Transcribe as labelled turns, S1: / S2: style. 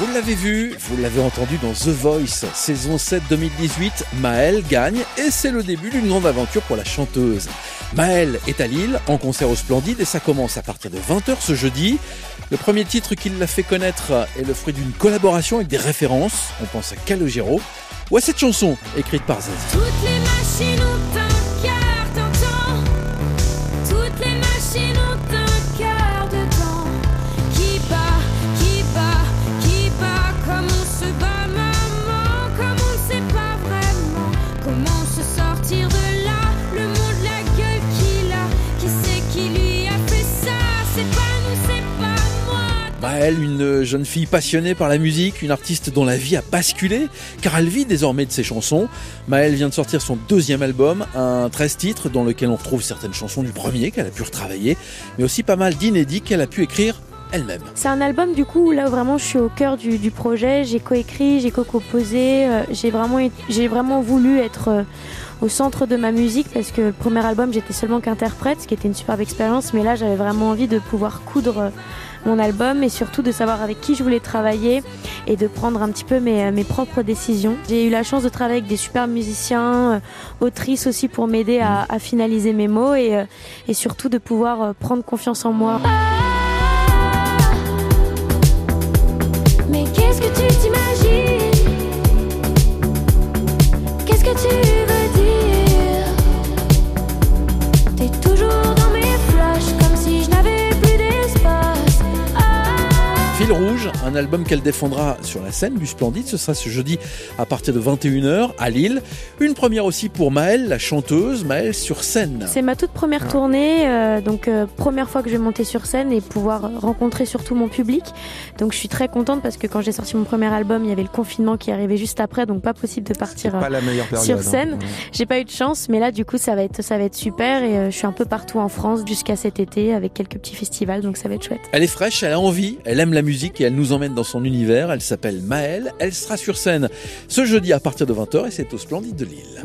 S1: Vous l'avez vu, vous l'avez entendu dans The Voice, saison 7 2018, Maëlle gagne et c'est le début d'une grande aventure pour la chanteuse. Maëlle est à Lille, en concert au Splendide et ça commence à partir de 20h ce jeudi. Le premier titre qui l'a fait connaître est le fruit d'une collaboration avec des références. On pense à Calogero ou à cette chanson écrite par Zazie.
S2: Toutes les machines ont un. Toutes les machines ont un Comment se sortir de là? Le monde, la gueule qu'il a. Qui c'est qui lui a fait ça? C'est pas nous, c'est pas moi.
S1: Maëlle, une jeune fille passionnée par la musique, une artiste dont la vie a basculé, car elle vit désormais de ses chansons. Maëlle vient de sortir son deuxième album, un 13 titres dans lequel on retrouve certaines chansons du premier qu'elle a pu retravailler, mais aussi pas mal d'inédits qu'elle a pu écrire
S3: C'est un album du coup où là vraiment je suis au cœur du, projet. J'ai coécrit, j'ai co-composé. euh, j'ai vraiment, vraiment voulu être euh, au centre de ma musique parce que le premier album j'étais seulement qu'interprète, ce qui était une superbe expérience. Mais là j'avais vraiment envie de pouvoir coudre euh, mon album et surtout de savoir avec qui je voulais travailler et de prendre un petit peu mes, mes propres décisions. J'ai eu la chance de travailler avec des super musiciens, autrices aussi pour m'aider à, finaliser mes mots et, surtout de pouvoir prendre confiance en moi.
S2: Mais qu'est-ce que tu t'imagines
S1: Fil Rouge, un album qu'elle défendra sur la scène du Splendide, ce sera ce jeudi à partir de 21h à Lille. Une première aussi pour Maëlle, la chanteuse, Maëlle sur scène.
S3: C'est ma toute première tournée, euh, donc euh, première fois que je vais monter sur scène et pouvoir rencontrer surtout mon public. Donc je suis très contente parce que quand j'ai sorti mon premier album, il y avait le confinement qui arrivait juste après, donc pas possible de partir euh,
S4: Pas la meilleure période.
S3: sur
S4: hein.
S3: scène. J'ai pas eu de chance, mais là du coup ça va être ça va être super et euh, je suis un peu partout en France jusqu'à cet été avec quelques petits festivals, donc ça va être chouette.
S1: Elle est fraîche, elle a envie, elle aime la musique et elle nous emmène dans son univers. Elle s'appelle Maëlle, elle sera sur scène ce jeudi à partir de 20h et c'est au Splendide de Lille.